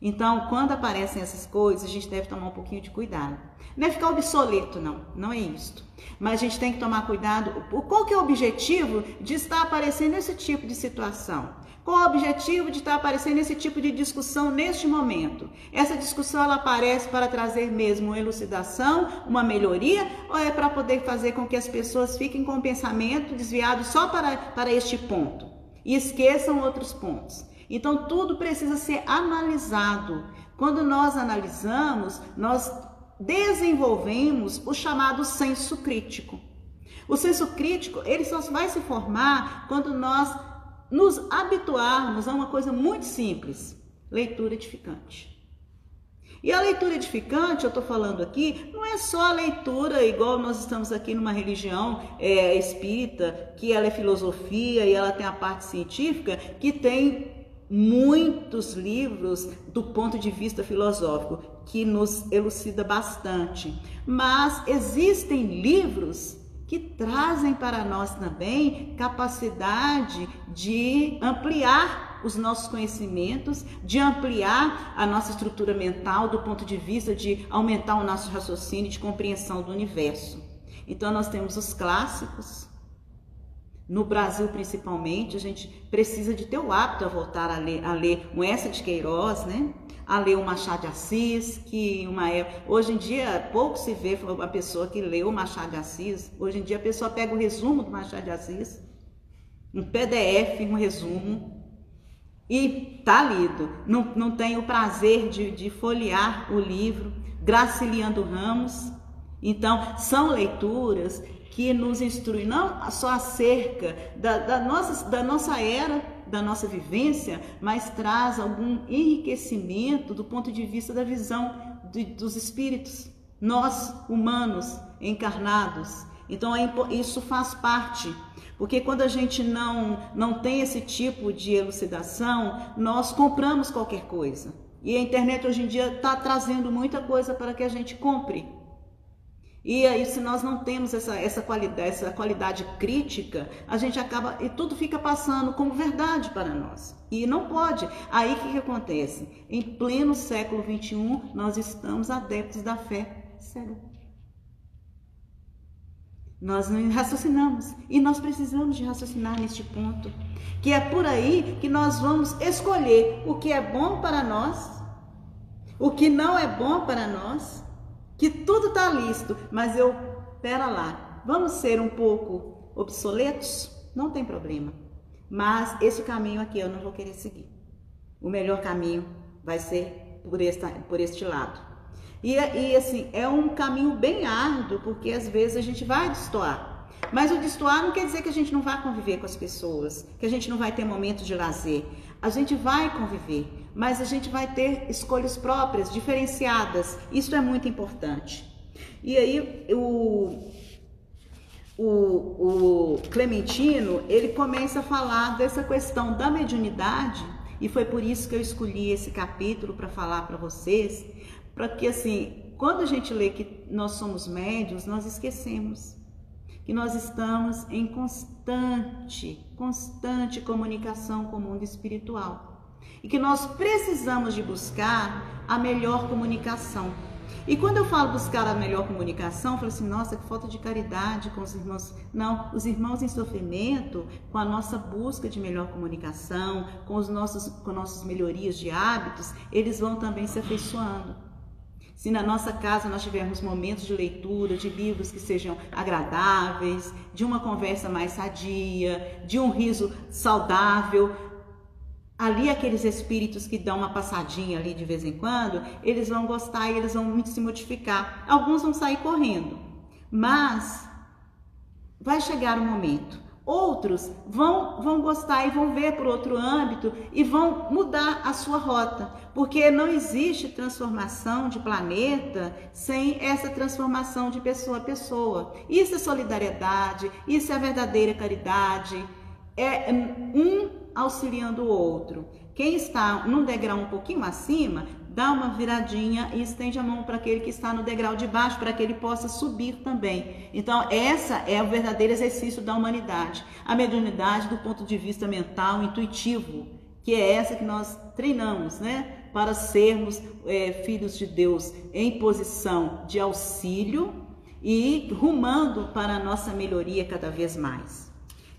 A: Então, quando aparecem essas coisas, a gente deve tomar um pouquinho de cuidado. Não é ficar obsoleto, não. Não é isso. Mas a gente tem que tomar cuidado. Qual que é o objetivo de estar aparecendo esse tipo de situação? Qual o objetivo de estar aparecendo esse tipo de discussão neste momento? Essa discussão ela aparece para trazer mesmo uma elucidação, uma melhoria, ou é para poder fazer com que as pessoas fiquem com o pensamento desviado só para, para este ponto e esqueçam outros pontos? Então tudo precisa ser analisado. Quando nós analisamos, nós desenvolvemos o chamado senso crítico. O senso crítico, ele só vai se formar quando nós nos habituarmos a uma coisa muito simples: leitura edificante. E a leitura edificante, eu estou falando aqui, não é só a leitura igual nós estamos aqui numa religião é, espírita, que ela é filosofia e ela tem a parte científica, que tem muitos livros do ponto de vista filosófico que nos elucida bastante. Mas existem livros que trazem para nós também capacidade de ampliar os nossos conhecimentos, de ampliar a nossa estrutura mental do ponto de vista de aumentar o nosso raciocínio de compreensão do universo. Então nós temos os clássicos. No Brasil, principalmente, a gente precisa de ter o hábito a voltar a ler, a ler um Essa de Queiroz, né? a ler o Machado de Assis, que uma época, hoje em dia pouco se vê uma pessoa que leu o Machado de Assis. Hoje em dia a pessoa pega o resumo do Machado de Assis, um PDF, um resumo, e tá lido. Não, não tem o prazer de, de folhear o livro. Graciliano Ramos. Então, são leituras que nos instruem não só acerca da, da, nossa, da nossa era da nossa vivência, mas traz algum enriquecimento do ponto de vista da visão de, dos espíritos, nós humanos encarnados. Então é, isso faz parte, porque quando a gente não, não tem esse tipo de elucidação, nós compramos qualquer coisa. E a internet hoje em dia está trazendo muita coisa para que a gente compre. E aí, se nós não temos essa, essa, qualidade, essa qualidade crítica, a gente acaba e tudo fica passando como verdade para nós. E não pode. Aí o que, que acontece? Em pleno século XXI, nós estamos adeptos da fé cega. Nós não raciocinamos e nós precisamos de raciocinar neste ponto, que é por aí que nós vamos escolher o que é bom para nós, o que não é bom para nós, que tudo está listo, mas eu, pera lá, vamos ser um pouco obsoletos? Não tem problema, mas esse caminho aqui eu não vou querer seguir. O melhor caminho vai ser por, esta, por este lado. E, e assim, é um caminho bem árduo, porque às vezes a gente vai destoar. Mas o destoar não quer dizer que a gente não vai conviver com as pessoas, que a gente não vai ter momentos de lazer. A gente vai conviver, mas a gente vai ter escolhas próprias, diferenciadas. Isso é muito importante. E aí o, o, o Clementino ele começa a falar dessa questão da mediunidade e foi por isso que eu escolhi esse capítulo para falar para vocês, para que assim, quando a gente lê que nós somos médios, nós esquecemos que nós estamos em constante, constante comunicação com o mundo espiritual e que nós precisamos de buscar a melhor comunicação. E quando eu falo buscar a melhor comunicação, eu falo assim, nossa, que falta de caridade com os irmãos. Não, os irmãos em sofrimento, com a nossa busca de melhor comunicação, com os nossos, com nossas melhorias de hábitos, eles vão também se afeiçoando. Se na nossa casa nós tivermos momentos de leitura, de livros que sejam agradáveis, de uma conversa mais sadia, de um riso saudável, ali aqueles espíritos que dão uma passadinha ali de vez em quando, eles vão gostar e eles vão se modificar. Alguns vão sair correndo, mas vai chegar um momento Outros vão, vão gostar e vão ver por outro âmbito e vão mudar a sua rota, porque não existe transformação de planeta sem essa transformação de pessoa a pessoa. Isso é solidariedade, isso é a verdadeira caridade, é um auxiliando o outro. Quem está num degrau um pouquinho acima dá uma viradinha e estende a mão para aquele que está no degrau de baixo, para que ele possa subir também. Então, essa é o verdadeiro exercício da humanidade. A mediunidade do ponto de vista mental, intuitivo, que é essa que nós treinamos, né? Para sermos é, filhos de Deus em posição de auxílio e rumando para a nossa melhoria cada vez mais.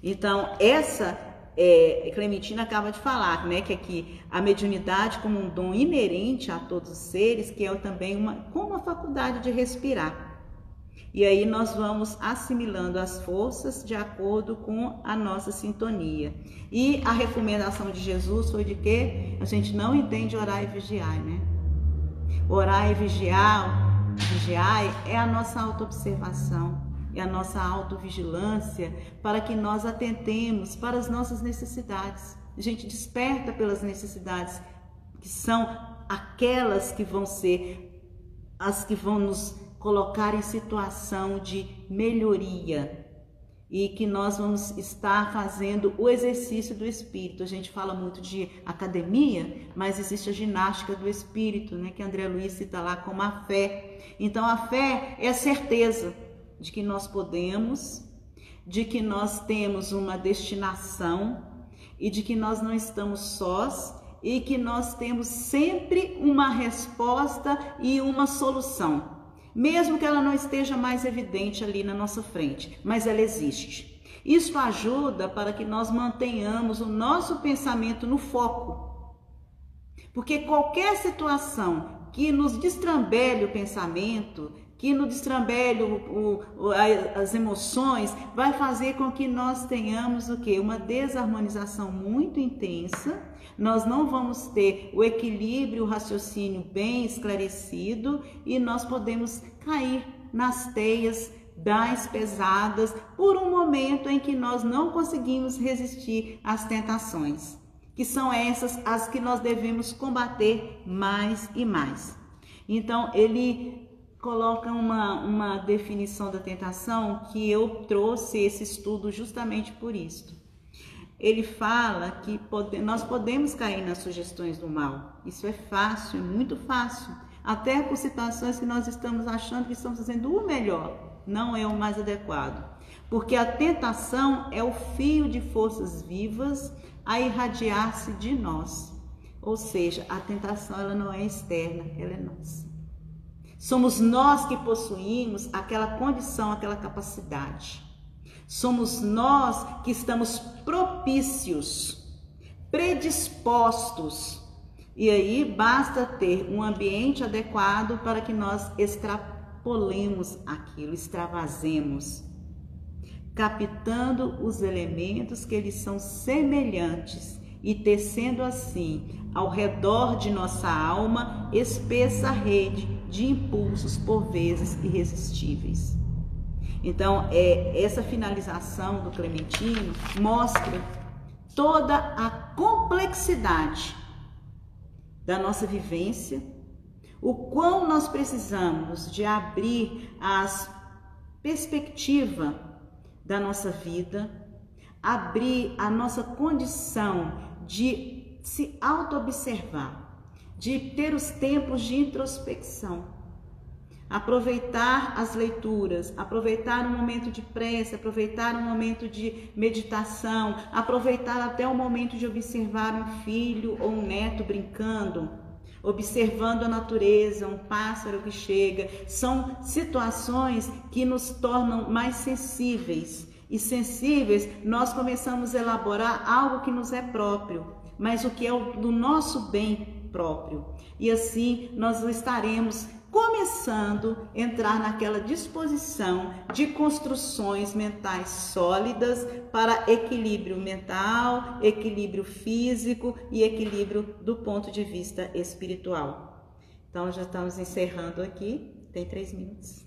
A: Então, essa é, Clementina acaba de falar, né, que aqui a mediunidade como um dom inerente a todos os seres, que é também uma, como a faculdade de respirar. E aí nós vamos assimilando as forças de acordo com a nossa sintonia. E a recomendação de Jesus foi de que a gente não entende orar e vigiar, né? Orar e vigiar, vigiar é a nossa autoobservação e a nossa autovigilância para que nós atentemos para as nossas necessidades. A gente desperta pelas necessidades que são aquelas que vão ser as que vão nos colocar em situação de melhoria e que nós vamos estar fazendo o exercício do espírito. A gente fala muito de academia, mas existe a ginástica do espírito, né, que André Luiz cita lá como a fé. Então a fé é a certeza de que nós podemos, de que nós temos uma destinação e de que nós não estamos sós e que nós temos sempre uma resposta e uma solução, mesmo que ela não esteja mais evidente ali na nossa frente, mas ela existe. Isso ajuda para que nós mantenhamos o nosso pensamento no foco. Porque qualquer situação que nos destrambelhe o pensamento, que no destrambelho o, o, as emoções vai fazer com que nós tenhamos o que? Uma desarmonização muito intensa. Nós não vamos ter o equilíbrio, o raciocínio bem esclarecido e nós podemos cair nas teias das pesadas por um momento em que nós não conseguimos resistir às tentações, que são essas as que nós devemos combater mais e mais. Então, ele coloca uma, uma definição da tentação que eu trouxe esse estudo justamente por isso. Ele fala que pode, nós podemos cair nas sugestões do mal. Isso é fácil, é muito fácil. Até por situações que nós estamos achando que estamos fazendo o melhor, não é o mais adequado. Porque a tentação é o fio de forças vivas a irradiar-se de nós. Ou seja, a tentação ela não é externa, ela é nossa. Somos nós que possuímos aquela condição, aquela capacidade. Somos nós que estamos propícios, predispostos. E aí basta ter um ambiente adequado para que nós extrapolemos aquilo, extravasemos, captando os elementos que eles são semelhantes e tecendo assim ao redor de nossa alma espessa rede de impulsos por vezes irresistíveis. Então, é, essa finalização do Clementino mostra toda a complexidade da nossa vivência, o quão nós precisamos de abrir as perspectiva da nossa vida, abrir a nossa condição de se auto-observar, de ter os tempos de introspecção, aproveitar as leituras, aproveitar um momento de prece, aproveitar um momento de meditação, aproveitar até o momento de observar um filho ou um neto brincando, observando a natureza, um pássaro que chega. São situações que nos tornam mais sensíveis. E sensíveis, nós começamos a elaborar algo que nos é próprio, mas o que é do nosso bem próprio. E assim nós estaremos começando a entrar naquela disposição de construções mentais sólidas para equilíbrio mental, equilíbrio físico e equilíbrio do ponto de vista espiritual. Então já estamos encerrando aqui, tem três minutos.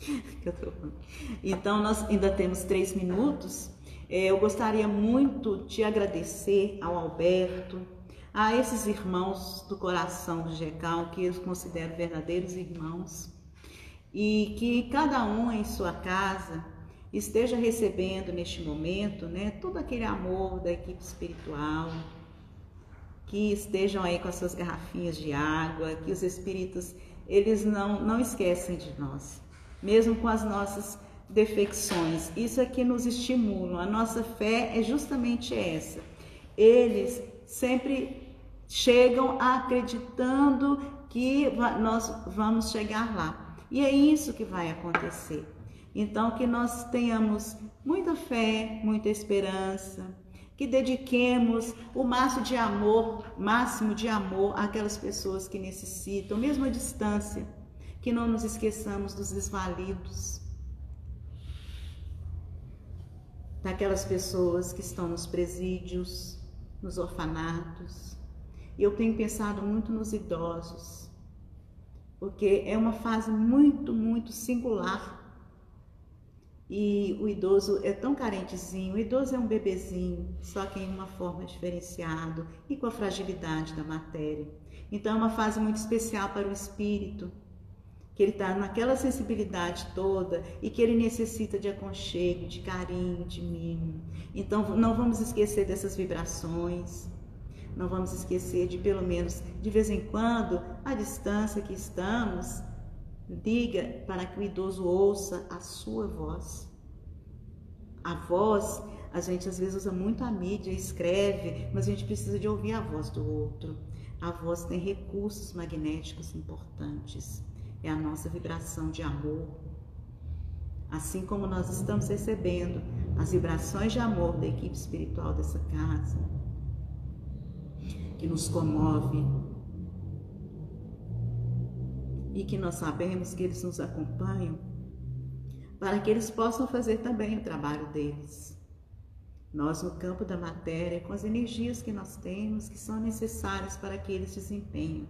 A: <laughs> Então nós ainda temos três minutos. É, eu gostaria muito de agradecer ao Alberto, a esses irmãos do coração do Jecal, que eu considero verdadeiros irmãos, e que cada um em sua casa esteja recebendo neste momento, né, todo aquele amor da equipe espiritual, que estejam aí com as suas garrafinhas de água, que os espíritos eles não não esquecem de nós, mesmo com as nossas defecções. Isso é que nos estimula. A nossa fé é justamente essa. Eles sempre chegam acreditando que nós vamos chegar lá. E é isso que vai acontecer. Então, que nós tenhamos muita fé, muita esperança, que dediquemos o máximo de amor, máximo de amor àquelas pessoas que necessitam, mesmo à distância, que não nos esqueçamos dos desvalidos, daquelas pessoas que estão nos presídios, nos orfanatos. Eu tenho pensado muito nos idosos, porque é uma fase muito, muito singular. E o idoso é tão carentezinho, o idoso é um bebezinho, só que em uma forma diferenciada e com a fragilidade da matéria. Então é uma fase muito especial para o espírito, que ele está naquela sensibilidade toda e que ele necessita de aconchego, de carinho, de mimo. Então não vamos esquecer dessas vibrações, não vamos esquecer de pelo menos de vez em quando, a distância que estamos, diga para que o idoso ouça a sua voz. A voz, a gente às vezes usa muito a mídia, escreve, mas a gente precisa de ouvir a voz do outro. A voz tem recursos magnéticos importantes é a nossa vibração de amor. Assim como nós estamos recebendo as vibrações de amor da equipe espiritual dessa casa, que nos comove e que nós sabemos que eles nos acompanham, para que eles possam fazer também o trabalho deles. Nós, no campo da matéria, com as energias que nós temos, que são necessárias para que eles desempenhem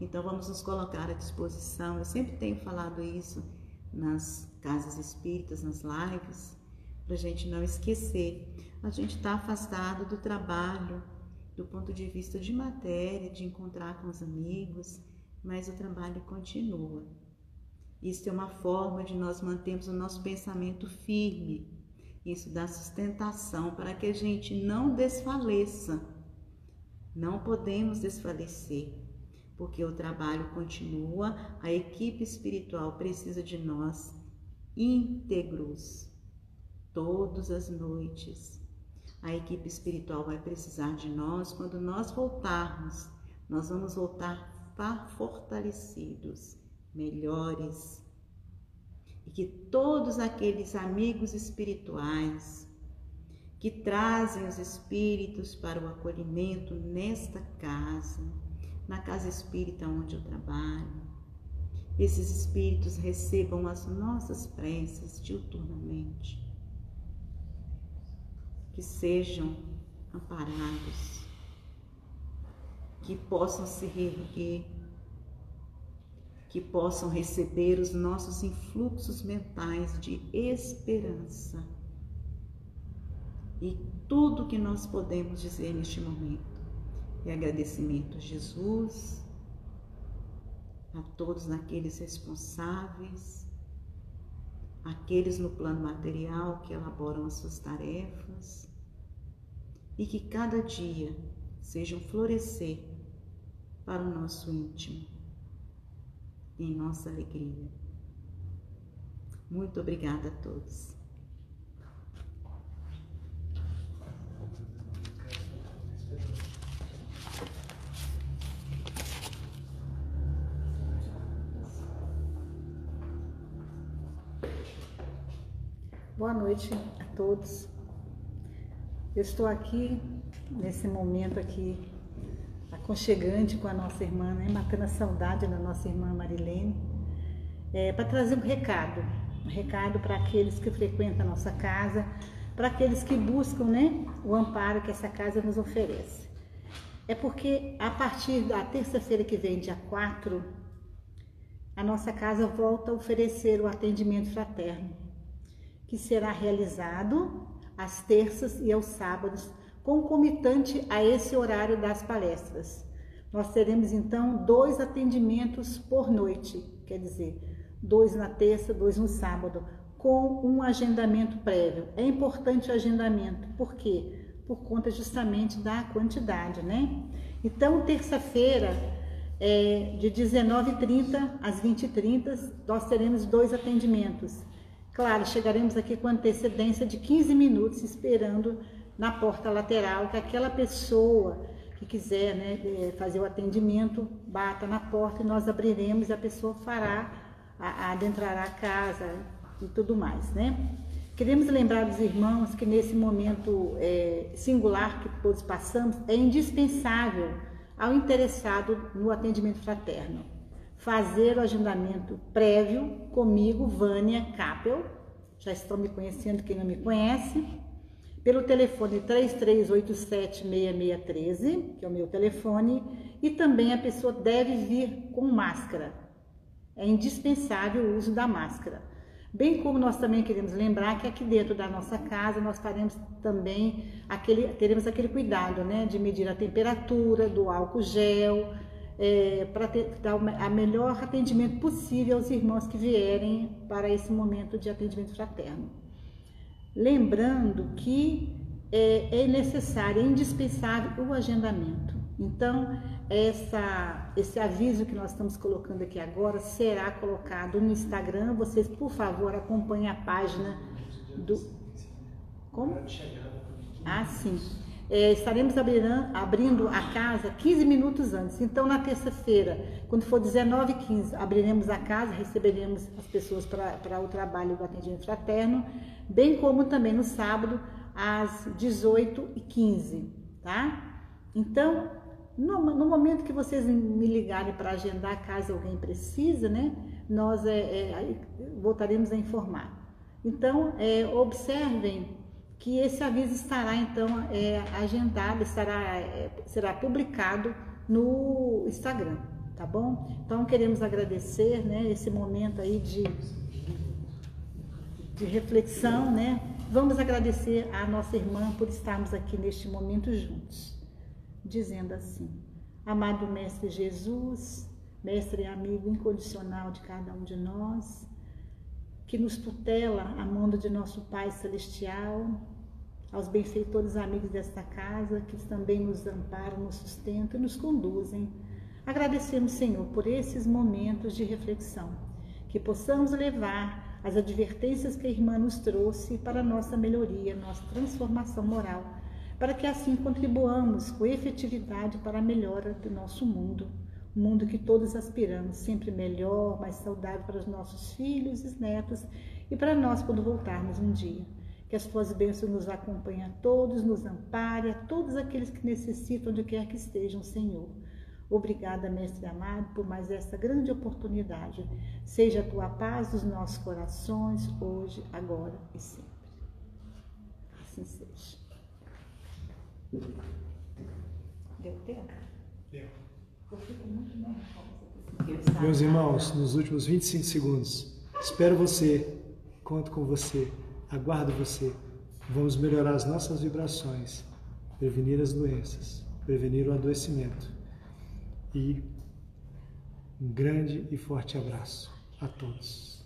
A: então vamos nos colocar à disposição. Eu sempre tenho falado isso nas casas espíritas, nas lives, para a gente não esquecer. A gente está afastado do trabalho, do ponto de vista de matéria, de encontrar com os amigos, mas o trabalho continua. Isso é uma forma de nós mantermos o nosso pensamento firme. Isso dá sustentação para que a gente não desfaleça. Não podemos desfalecer porque o trabalho continua, a equipe espiritual precisa de nós íntegros todas as noites. A equipe espiritual vai precisar de nós quando nós voltarmos. Nós vamos voltar fortalecidos, melhores e que todos aqueles amigos espirituais que trazem os espíritos para o acolhimento nesta casa, na casa espírita onde eu trabalho, esses espíritos recebam as nossas preces diuturnamente, que sejam amparados, que possam se reerguer. Que possam receber os nossos influxos mentais de esperança. E tudo que nós podemos dizer neste momento é agradecimento a Jesus, a todos aqueles responsáveis, aqueles no plano material que elaboram as suas tarefas, e que cada dia sejam florescer para o nosso íntimo em nossa alegria. Muito obrigada a todos.
D: Boa noite a todos. Eu estou aqui nesse momento aqui aconchegante com a nossa irmã, né? matando a saudade da nossa irmã Marilene, é, para trazer um recado, um recado para aqueles que frequentam a nossa casa, para aqueles que buscam né, o amparo que essa casa nos oferece. É porque a partir da terça-feira que vem, dia 4, a nossa casa volta a oferecer o atendimento fraterno, que será realizado às terças e aos sábados, concomitante a esse horário das palestras. Nós teremos então dois atendimentos por noite, quer dizer, dois na terça, dois no sábado, com um agendamento prévio. É importante o agendamento, por quê? Por conta justamente da quantidade, né? Então, terça-feira, é, de 19h30 às 20h30, nós teremos dois atendimentos. Claro, chegaremos aqui com antecedência de 15 minutos, esperando na porta lateral, que aquela pessoa que quiser né, é, fazer o atendimento bata na porta e nós abriremos e a pessoa fará, adentrará a casa e tudo mais, né? Queremos lembrar dos irmãos que nesse momento é, singular que todos passamos, é indispensável ao interessado no atendimento fraterno fazer o agendamento prévio comigo, Vânia Capel, já estão me conhecendo quem não me conhece, pelo telefone 33876613, que é o meu telefone, e também a pessoa deve vir com máscara. É indispensável o uso da máscara. Bem como nós também queremos lembrar que aqui dentro da nossa casa nós faremos também aquele, teremos aquele cuidado, né, de medir a temperatura do álcool gel, é, para dar o melhor atendimento possível aos irmãos que vierem para esse momento de atendimento fraterno. Lembrando que é, é necessário, é indispensável o agendamento. Então, essa, esse aviso que nós estamos colocando aqui agora será colocado no Instagram. Vocês, por favor, acompanhem a página do. Como? Ah, sim. É, estaremos abrindo a casa 15 minutos antes. Então, na terça-feira, quando for 19h15, abriremos a casa, receberemos as pessoas para o trabalho do atendimento fraterno, bem como também no sábado, às 18h15, tá? Então, no, no momento que vocês me ligarem para agendar, caso alguém precisa, né, nós é, é, voltaremos a informar. Então, é, observem que esse aviso estará então é, agendado, estará, é, será publicado no Instagram, tá bom? Então queremos agradecer, né, esse momento aí de, de reflexão, né? Vamos agradecer à nossa irmã por estarmos aqui neste momento juntos, dizendo assim: Amado Mestre Jesus, Mestre e amigo incondicional de cada um de nós, que nos tutela a mão de nosso Pai Celestial, aos benfeitores amigos desta casa, que também nos amparam, nos sustentam e nos conduzem. Agradecemos, Senhor, por esses momentos de reflexão, que possamos levar as advertências que a irmã nos trouxe para nossa melhoria, nossa transformação moral, para que assim contribuamos com efetividade para a melhora do nosso mundo. um mundo que todos aspiramos, sempre melhor, mais saudável para os nossos filhos e netos e para nós quando voltarmos um dia. Que as tuas bênçãos nos acompanhem a todos, nos ampare a todos aqueles que necessitam, onde quer que estejam, Senhor. Obrigada, Mestre amado, por mais essa grande oportunidade. Seja a tua paz nos nossos corações, hoje, agora e sempre. Assim seja. Deu tempo?
B: Deu.
D: Eu fico muito
B: nervosa. Meus irmãos, nos últimos 25 segundos, espero você, conto com você, aguardo você. Vamos melhorar as nossas vibrações, prevenir as doenças, prevenir o adoecimento. E um grande e forte abraço a todos.